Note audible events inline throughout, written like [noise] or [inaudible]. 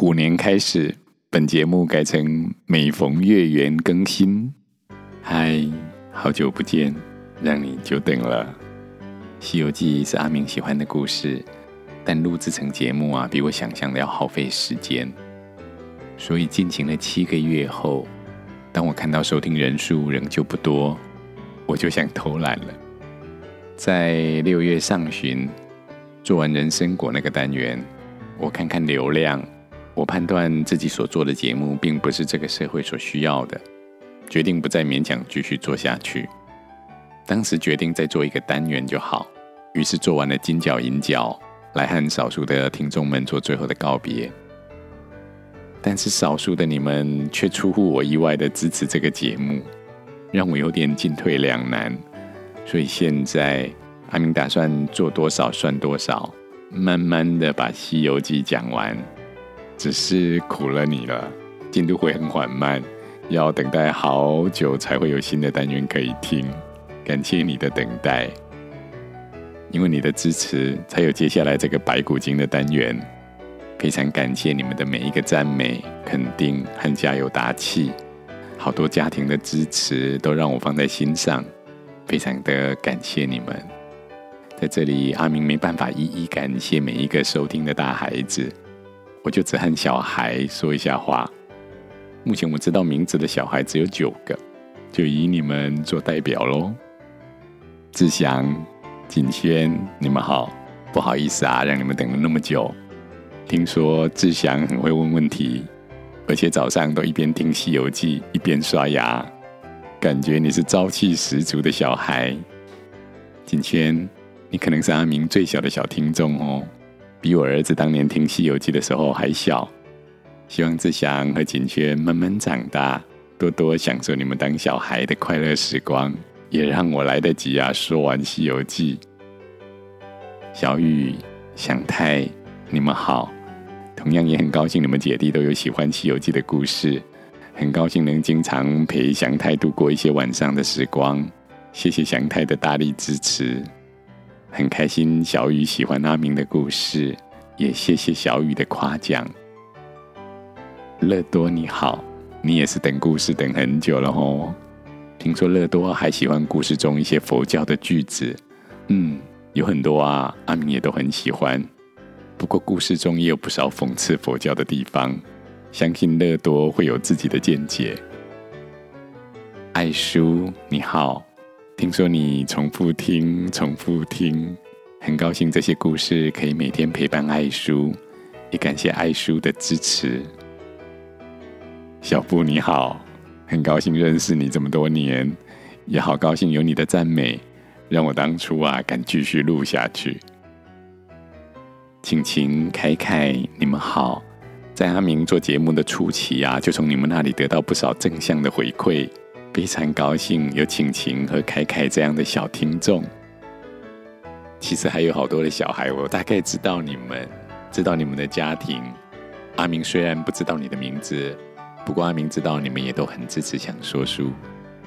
虎年开始，本节目改成每逢月圆更新。嗨，好久不见，让你久等了。《西游记》是阿明喜欢的故事，但录制成节目啊，比我想象的要耗费时间。所以进行了七个月后，当我看到收听人数仍旧不多，我就想偷懒了。在六月上旬做完人参果那个单元，我看看流量，我判断自己所做的节目并不是这个社会所需要的，决定不再勉强继续做下去。当时决定再做一个单元就好，于是做完了金角银角，来和少数的听众们做最后的告别。但是少数的你们却出乎我意外的支持这个节目，让我有点进退两难。所以现在阿明打算做多少算多少，慢慢的把《西游记》讲完。只是苦了你了，进度会很缓慢，要等待好久才会有新的单元可以听。感谢你的等待，因为你的支持，才有接下来这个白骨精的单元。非常感谢你们的每一个赞美、肯定和加油打气，好多家庭的支持都让我放在心上，非常的感谢你们。在这里，阿明没办法一一感谢每一个收听的大孩子，我就只和小孩说一下话。目前我知道名字的小孩只有九个，就以你们做代表喽。志祥、景轩，你们好，不好意思啊，让你们等了那么久。听说志祥很会问问题，而且早上都一边听《西游记》一边刷牙，感觉你是朝气十足的小孩。景轩，你可能是阿明最小的小听众哦，比我儿子当年听《西游记》的时候还小。希望志祥和景轩慢慢长大，多多享受你们当小孩的快乐时光。也让我来得及啊！说完《西游记》，小雨、祥太，你们好。同样也很高兴你们姐弟都有喜欢《西游记》的故事，很高兴能经常陪祥太度过一些晚上的时光。谢谢祥太的大力支持，很开心小雨喜欢阿明的故事，也谢谢小雨的夸奖。乐多你好，你也是等故事等很久了哦。听说乐多还喜欢故事中一些佛教的句子，嗯，有很多啊，阿明也都很喜欢。不过故事中也有不少讽刺佛教的地方，相信乐多会有自己的见解。爱书你好，听说你重复听，重复听，很高兴这些故事可以每天陪伴爱书，也感谢爱书的支持。小布你好。很高兴认识你这么多年，也好高兴有你的赞美，让我当初啊敢继续录下去。晴晴、凯凯，你们好，在阿明做节目的初期啊，就从你们那里得到不少正向的回馈，非常高兴有晴晴和凯凯这样的小听众。其实还有好多的小孩，我大概知道你们，知道你们的家庭。阿明虽然不知道你的名字。不过阿明知道你们也都很支持想说书，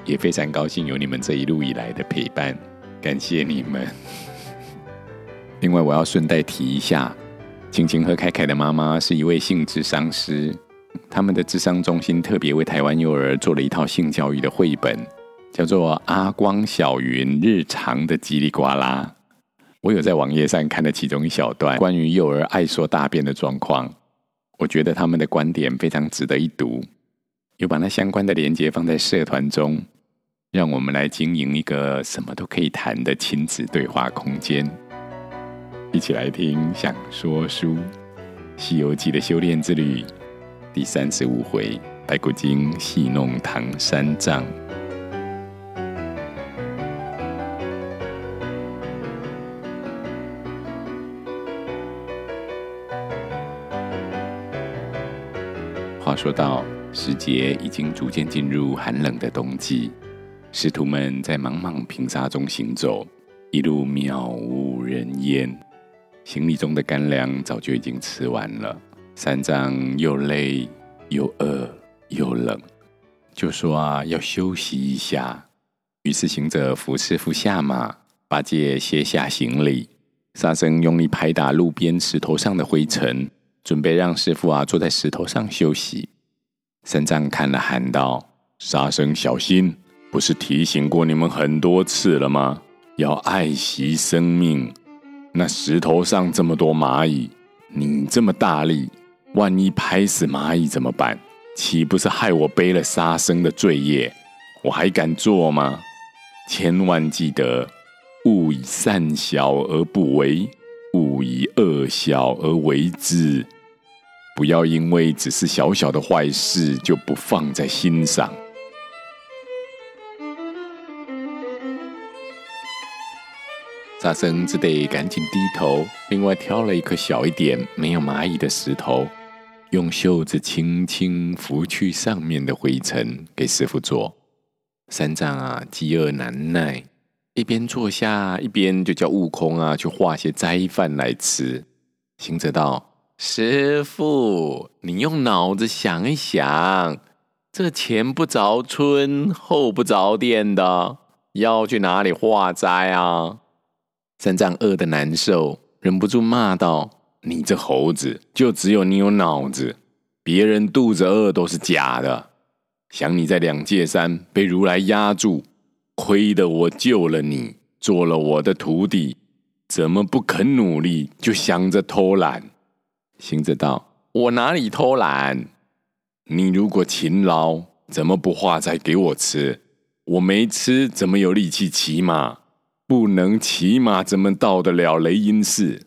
也非常高兴有你们这一路以来的陪伴，感谢你们。另外，我要顺带提一下，晴晴和凯凯的妈妈是一位性咨商师，他们的智商中心特别为台湾幼儿做了一套性教育的绘本，叫做《阿光小云日常的叽里呱啦》。我有在网页上看了其中一小段关于幼儿爱说大便的状况。我觉得他们的观点非常值得一读，有把那相关的连结放在社团中，让我们来经营一个什么都可以谈的亲子对话空间。一起来听想说书《西游记》的修炼之旅第三十五回：白骨精戏弄唐三藏。话说到，时节已经逐渐进入寒冷的冬季，师徒们在茫茫平沙中行走，一路渺无人烟。行李中的干粮早就已经吃完了，三藏又累又饿又冷，就说啊要休息一下。于是行者扶师傅下马，八戒卸下行李，沙僧用力拍打路边石头上的灰尘。准备让师傅啊坐在石头上休息。三藏看了，喊道：“沙僧，小心！不是提醒过你们很多次了吗？要爱惜生命。那石头上这么多蚂蚁，你这么大力，万一拍死蚂蚁怎么办？岂不是害我背了沙僧的罪业？我还敢做吗？千万记得，勿以善小而不为，勿以恶小而为之。”不要因为只是小小的坏事就不放在心上。沙僧只得赶紧低头，另外挑了一颗小一点、没有蚂蚁的石头，用袖子轻轻拂去上面的灰尘，给师傅做。三藏啊，饥饿难耐，一边坐下，一边就叫悟空啊去化些斋饭来吃。行者道。师傅，你用脑子想一想，这前不着村后不着店的，要去哪里化斋啊？三藏饿得难受，忍不住骂道：“你这猴子，就只有你有脑子，别人肚子饿都是假的。想你在两界山被如来压住，亏得我救了你，做了我的徒弟，怎么不肯努力，就想着偷懒？”行者道：“我哪里偷懒？你如果勤劳，怎么不化斋给我吃？我没吃，怎么有力气骑马？不能骑马，怎么到得了雷音寺？”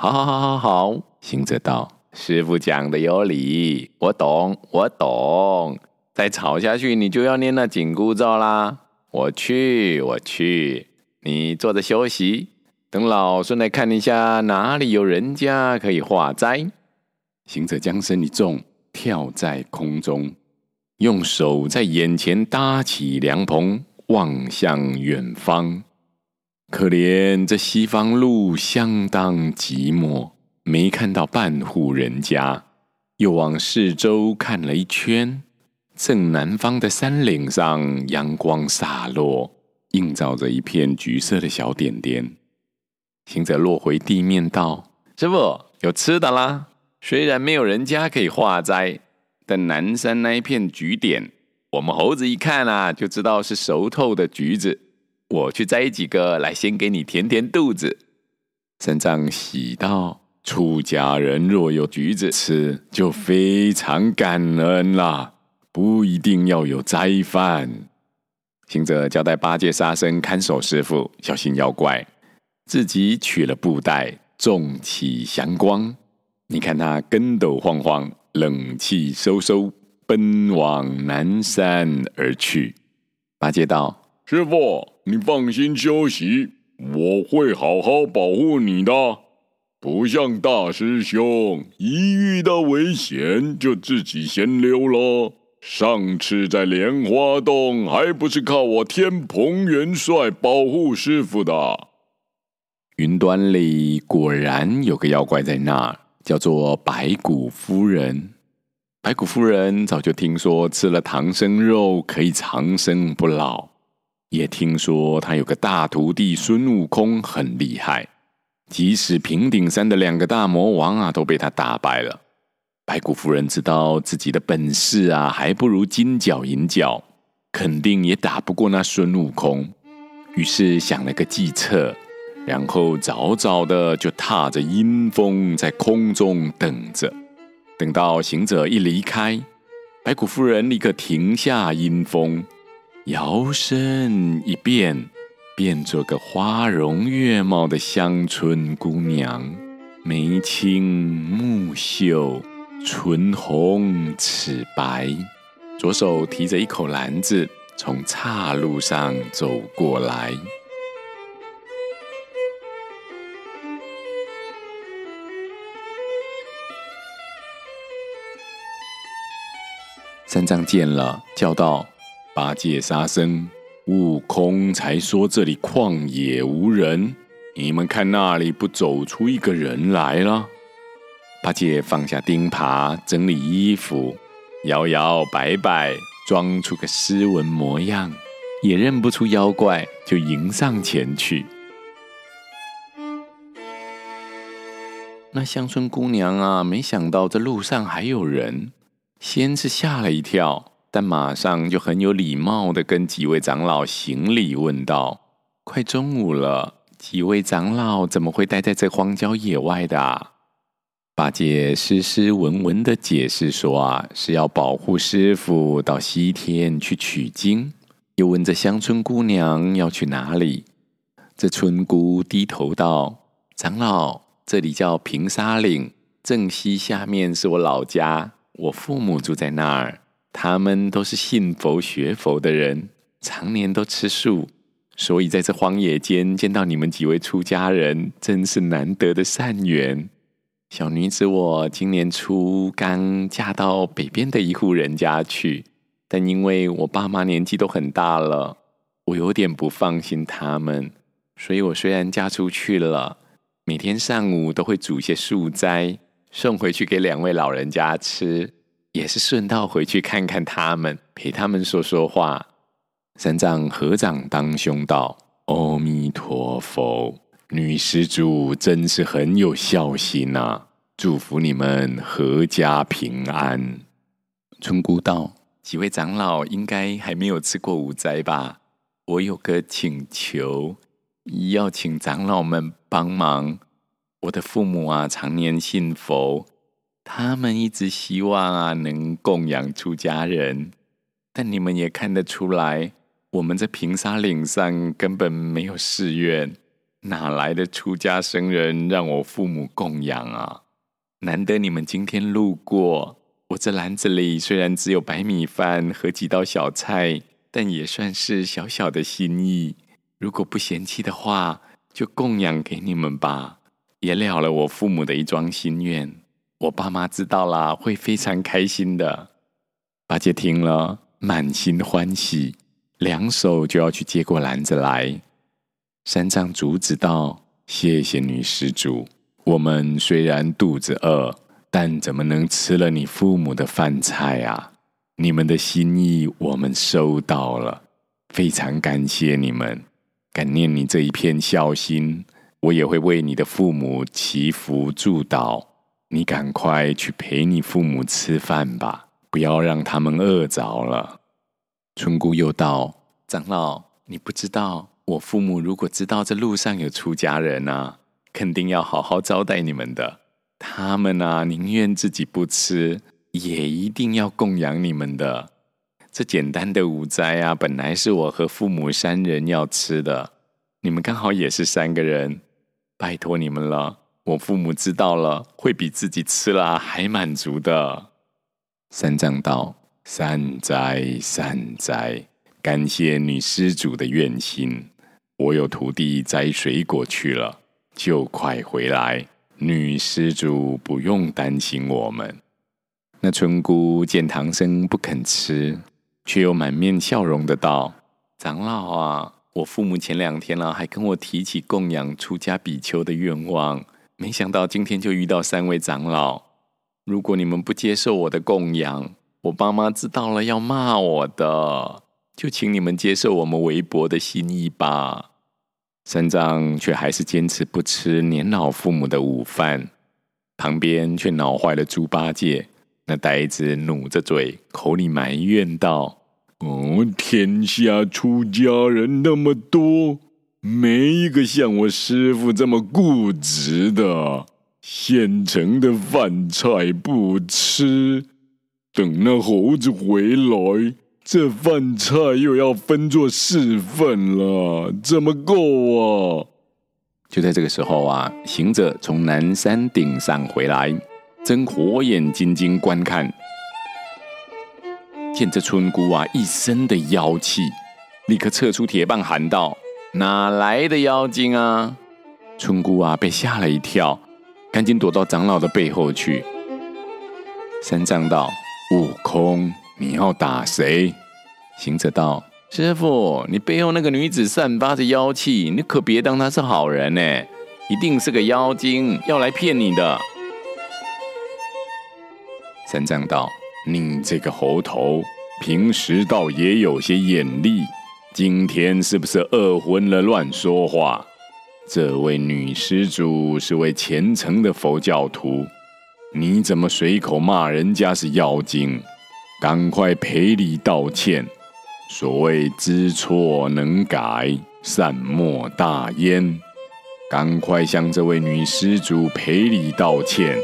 好好好好好，行者道：“师傅讲的有理，我懂，我懂。再吵下去，你就要念那紧箍咒啦。我去，我去，你坐着休息。”等老孙来看一下，哪里有人家可以化斋？行者将身一纵，跳在空中，用手在眼前搭起凉棚，望向远方。可怜这西方路相当寂寞，没看到半户人家。又往四周看了一圈，正南方的山岭上，阳光洒落，映照着一片橘色的小点点。行者落回地面道：“师傅，有吃的啦。虽然没有人家可以化斋，但南山那一片橘点，我们猴子一看啊，就知道是熟透的橘子。我去摘几个来，先给你填填肚子。”三藏喜道：“出家人若有橘子吃，就非常感恩啦，不一定要有斋饭。”行者交代八戒、沙僧看守师傅，小心妖怪。自己取了布袋，纵起祥光。你看他跟斗晃晃，冷气收收，奔往南山而去。八戒道：“师傅，你放心休息，我会好好保护你的。不像大师兄，一遇到危险就自己先溜了。上次在莲花洞，还不是靠我天蓬元帅保护师傅的。”云端里果然有个妖怪在那儿，叫做白骨夫人。白骨夫人早就听说吃了唐僧肉可以长生不老，也听说他有个大徒弟孙悟空很厉害，即使平顶山的两个大魔王啊都被他打败了。白骨夫人知道自己的本事啊还不如金角银角，肯定也打不过那孙悟空，于是想了个计策。然后早早的就踏着阴风在空中等着，等到行者一离开，白骨夫人立刻停下阴风，摇身一变，变做个花容月貌的乡村姑娘，眉清目秀，唇红齿白，左手提着一口篮子，从岔路上走过来。三藏见了，叫道：“八戒、沙僧、悟空才说这里旷野无人，你们看那里不走出一个人来了？”八戒放下钉耙，整理衣服，摇摇摆摆，装出个斯文模样，也认不出妖怪，就迎上前去。那乡村姑娘啊，没想到这路上还有人，先是吓了一跳，但马上就很有礼貌的跟几位长老行礼，问道：“快中午了，几位长老怎么会待在这荒郊野外的啊？”八戒斯斯文文的解释说：“啊，是要保护师傅到西天去取经。”又问这乡村姑娘要去哪里？这村姑低头道：“长老。”这里叫平沙岭，正西下面是我老家，我父母住在那儿。他们都是信佛学佛的人，常年都吃素，所以在这荒野间见到你们几位出家人，真是难得的善缘。小女子我今年初刚嫁到北边的一户人家去，但因为我爸妈年纪都很大了，我有点不放心他们，所以我虽然嫁出去了。每天上午都会煮些素斋送回去给两位老人家吃，也是顺道回去看看他们，陪他们说说话。三藏合掌当胸道：“阿弥陀佛，女施主真是很有孝心呐！祝福你们阖家平安。”村姑道：“几位长老应该还没有吃过午斋吧？我有个请求。”要请长老们帮忙。我的父母啊，常年信佛，他们一直希望啊，能供养出家人。但你们也看得出来，我们这平沙岭上根本没有寺院，哪来的出家僧人让我父母供养啊？难得你们今天路过，我这篮子里虽然只有白米饭和几道小菜，但也算是小小的心意。如果不嫌弃的话，就供养给你们吧，也了了我父母的一桩心愿。我爸妈知道了，会非常开心的。八戒听了，满心欢喜，两手就要去接过篮子来。三藏阻止道：“谢谢女施主，我们虽然肚子饿，但怎么能吃了你父母的饭菜啊？你们的心意我们收到了，非常感谢你们。”感念你这一片孝心，我也会为你的父母祈福祝祷。你赶快去陪你父母吃饭吧，不要让他们饿着了。村姑又道：“长老，你不知道，我父母如果知道这路上有出家人啊，肯定要好好招待你们的。他们啊，宁愿自己不吃，也一定要供养你们的。”这简单的午斋啊，本来是我和父母三人要吃的，你们刚好也是三个人，拜托你们了。我父母知道了，会比自己吃了还满足的。三藏道：“善哉善哉，感谢女施主的愿心。我有徒弟摘水果去了，就快回来。女施主不用担心我们。”那村姑见唐僧不肯吃。却又满面笑容的道：“长老啊，我父母前两天了、还跟我提起供养出家比丘的愿望，没想到今天就遇到三位长老。如果你们不接受我的供养，我爸妈知道了要骂我的。就请你们接受我们微薄的心意吧。”三藏却还是坚持不吃年老父母的午饭，旁边却恼坏了猪八戒。那呆子努着嘴，口里埋怨道：“哦，天下出家人那么多，没一个像我师傅这么固执的。现成的饭菜不吃，等那猴子回来，这饭菜又要分作四份了，怎么够啊？”就在这个时候啊，行者从南山顶上回来。睁火眼金睛观看，见这村姑啊一身的妖气，立刻撤出铁棒喊道：“哪来的妖精啊？”村姑啊被吓了一跳，赶紧躲到长老的背后去。三藏道：“悟空，你要打谁？”行者道：“师父，你背后那个女子散发着妖气，你可别当她是好人呢，一定是个妖精，要来骗你的。”三藏道：“你这个猴头，平时倒也有些眼力，今天是不是饿昏了乱说话？这位女施主是位虔诚的佛教徒，你怎么随口骂人家是妖精？赶快赔礼道歉！所谓知错能改，善莫大焉。赶快向这位女施主赔礼道歉。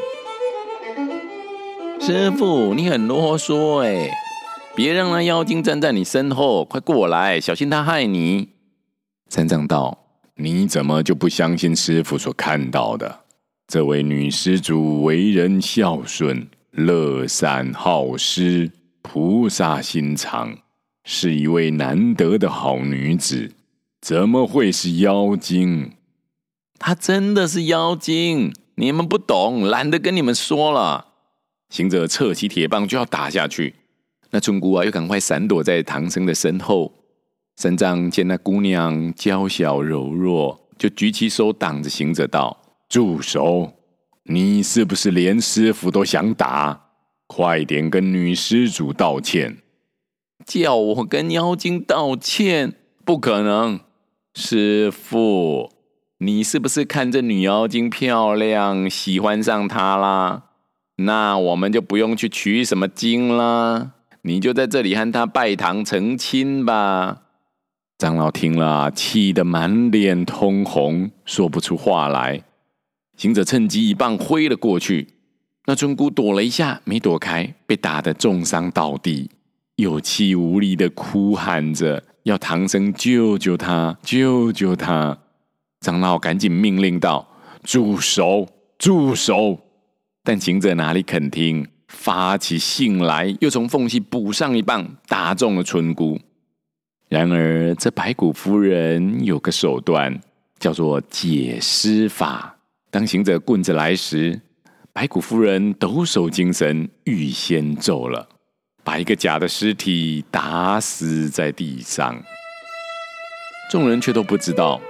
师父，你很啰嗦哎！别让那妖精站在你身后，快过来，小心他害你。三藏道：“你怎么就不相信师傅所看到的？这位女施主为人孝顺，乐善好施。”菩萨心肠，是一位难得的好女子，怎么会是妖精？她真的是妖精，你们不懂，懒得跟你们说了。行者侧起铁棒就要打下去，那村姑啊又赶快闪躲在唐僧的身后。三藏见那姑娘娇小柔弱，就举起手挡着行者道：“住手！你是不是连师傅都想打？”快点跟女施主道歉！叫我跟妖精道歉？不可能！师傅，你是不是看这女妖精漂亮，喜欢上她啦？那我们就不用去取什么经啦，你就在这里和他拜堂成亲吧。长老听了，气得满脸通红，说不出话来。行者趁机一棒挥了过去。那村姑躲了一下，没躲开，被打得重伤倒地，有气无力的哭喊着，要唐僧救救他，救救他。长老赶紧命令道：“住手，住手！”但行者哪里肯听，发起性来，又从缝隙补上一棒，打中了村姑。然而这白骨夫人有个手段，叫做解尸法。当行者棍子来时，白骨夫人抖擞精神，预先咒了，把一个假的尸体打死在地上。众人却都不知道。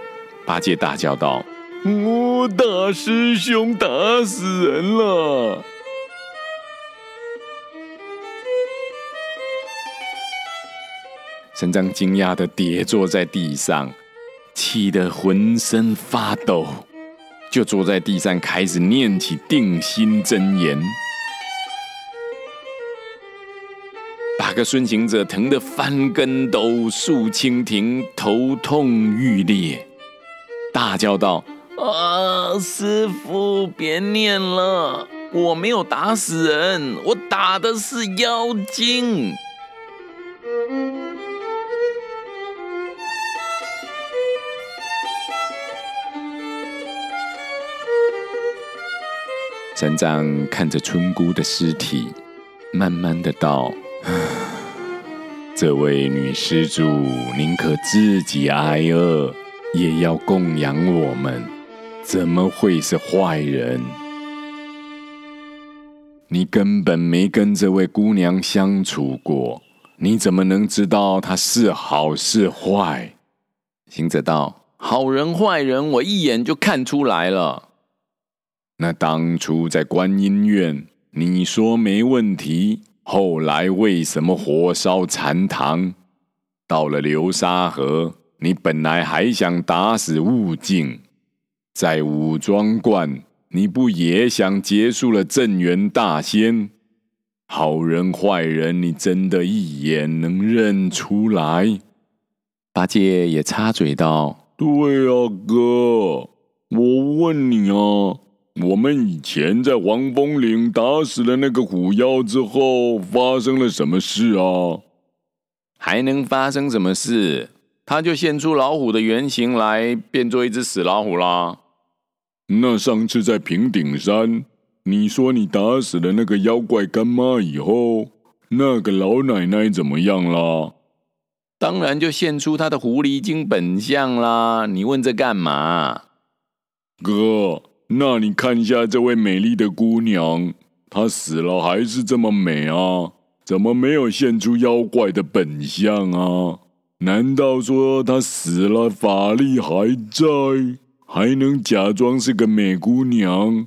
八戒大叫道：“我大师兄打死人了！”三藏惊讶的跌坐在地上，气得浑身发抖。就坐在地上，开始念起定心真言。八个孙行者疼得翻跟斗、竖蜻蜓，头痛欲裂，大叫道：“啊，师父，别念了，我没有打死人，我打的是妖精。”三藏看着村姑的尸体，慢慢的道：“ [sighs] 这位女施主宁可自己挨饿，也要供养我们，怎么会是坏人？你根本没跟这位姑娘相处过，你怎么能知道她是好是坏？”行者道：“好人坏人，我一眼就看出来了。”那当初在观音院，你说没问题，后来为什么火烧禅堂？到了流沙河，你本来还想打死悟净，在五庄观，你不也想结束了镇元大仙？好人坏人，你真的一眼能认出来？八戒也插嘴道：“对啊，哥，我问你啊。”我们以前在黄风岭打死了那个虎妖之后，发生了什么事啊？还能发生什么事？他就现出老虎的原形来，变做一只死老虎啦。那上次在平顶山，你说你打死了那个妖怪干妈以后，那个老奶奶怎么样啦？当然就现出她的狐狸精本相啦。你问这干嘛？哥。那你看一下这位美丽的姑娘，她死了还是这么美啊？怎么没有现出妖怪的本相啊？难道说她死了法力还在，还能假装是个美姑娘？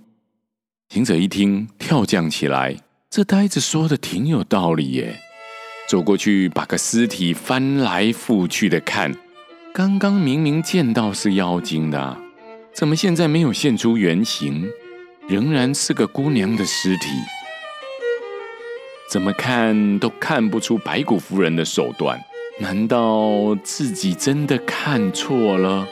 行者一听，跳将起来，这呆子说的挺有道理耶。走过去，把个尸体翻来覆去的看，刚刚明明见到是妖精的。怎么现在没有现出原形，仍然是个姑娘的尸体？怎么看都看不出白骨夫人的手段，难道自己真的看错了？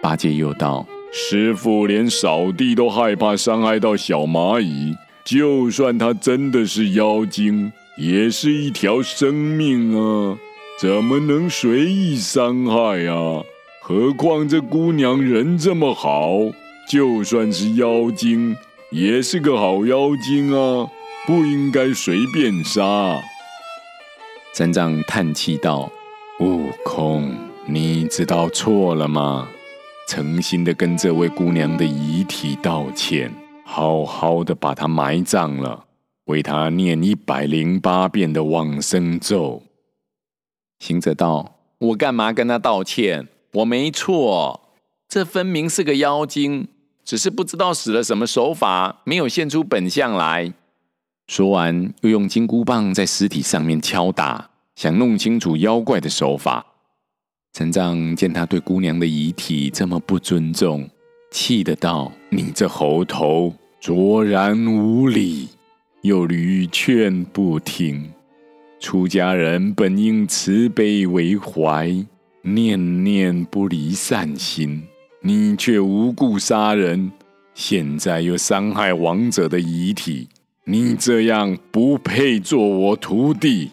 八戒又道：“师傅连扫地都害怕伤害到小蚂蚁，就算他真的是妖精，也是一条生命啊，怎么能随意伤害啊？”何况这姑娘人这么好，就算是妖精，也是个好妖精啊，不应该随便杀。三藏叹气道：“悟空，你知道错了吗？诚心的跟这位姑娘的遗体道歉，好好的把她埋葬了，为她念一百零八遍的往生咒。”行者道：“我干嘛跟她道歉？”我没错，这分明是个妖精，只是不知道使了什么手法，没有现出本相来。说完，又用金箍棒在尸体上面敲打，想弄清楚妖怪的手法。陈藏见他对姑娘的遗体这么不尊重，气得道：“你这猴头，卓然无礼，又屡劝不听。出家人本应慈悲为怀。”念念不离善心，你却无故杀人，现在又伤害亡者的遗体，你这样不配做我徒弟。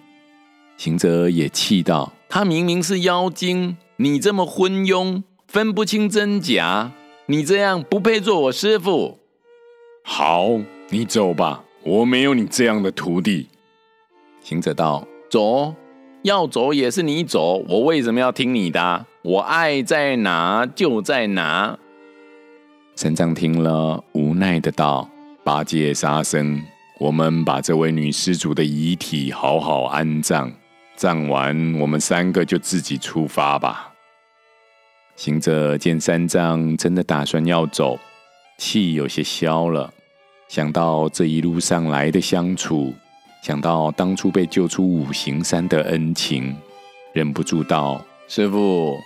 行者也气道：“他明明是妖精，你这么昏庸，分不清真假，你这样不配做我师傅。”好，你走吧，我没有你这样的徒弟。行者道：“走。”要走也是你走，我为什么要听你的？我爱在哪就在哪。三藏听了，无奈的道：“八戒、沙僧，我们把这位女施主的遗体好好安葬，葬完我们三个就自己出发吧。”行者见三藏真的打算要走，气有些消了，想到这一路上来的相处。想到当初被救出五行山的恩情，忍不住道：“师父，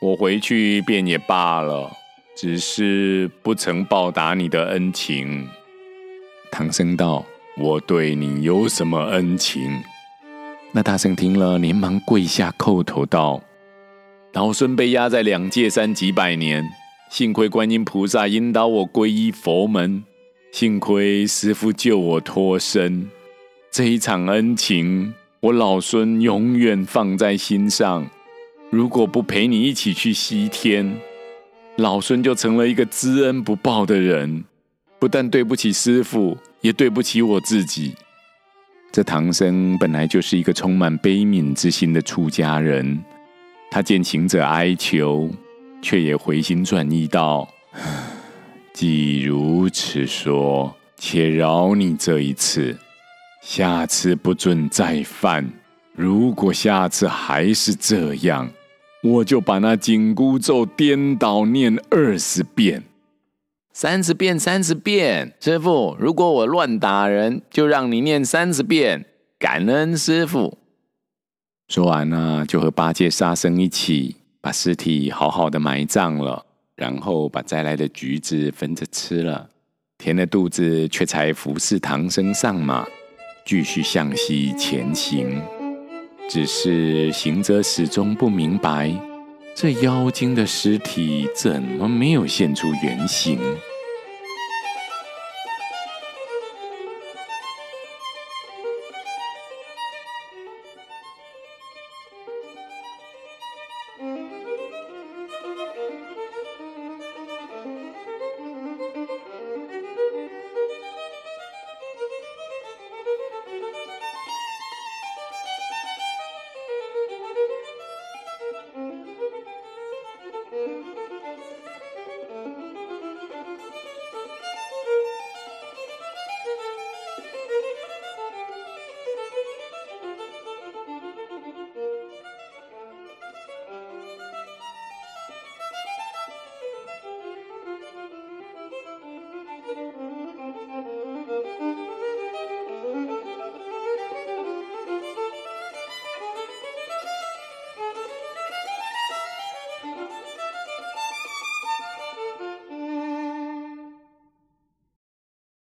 我回去便也罢了，只是不曾报答你的恩情。”唐僧道：“我对你有什么恩情？”那大圣听了，连忙跪下叩头道：“老孙被压在两界山几百年，幸亏观音菩萨引导我皈依佛门，幸亏师父救我脱身。”这一场恩情，我老孙永远放在心上。如果不陪你一起去西天，老孙就成了一个知恩不报的人，不但对不起师父，也对不起我自己。这唐僧本来就是一个充满悲悯之心的出家人，他见行者哀求，却也回心转意道：“ [sighs] 既如此说，且饶你这一次。”下次不准再犯。如果下次还是这样，我就把那紧箍咒颠倒念二十遍，三十遍，三十遍。师傅，如果我乱打人，就让你念三十遍，感恩师傅。说完呢，就和八戒、沙僧一起把尸体好好的埋葬了，然后把摘来的橘子分着吃了，填了肚子，却才服侍唐僧上马。继续向西前行，只是行者始终不明白，这妖精的尸体怎么没有现出原形。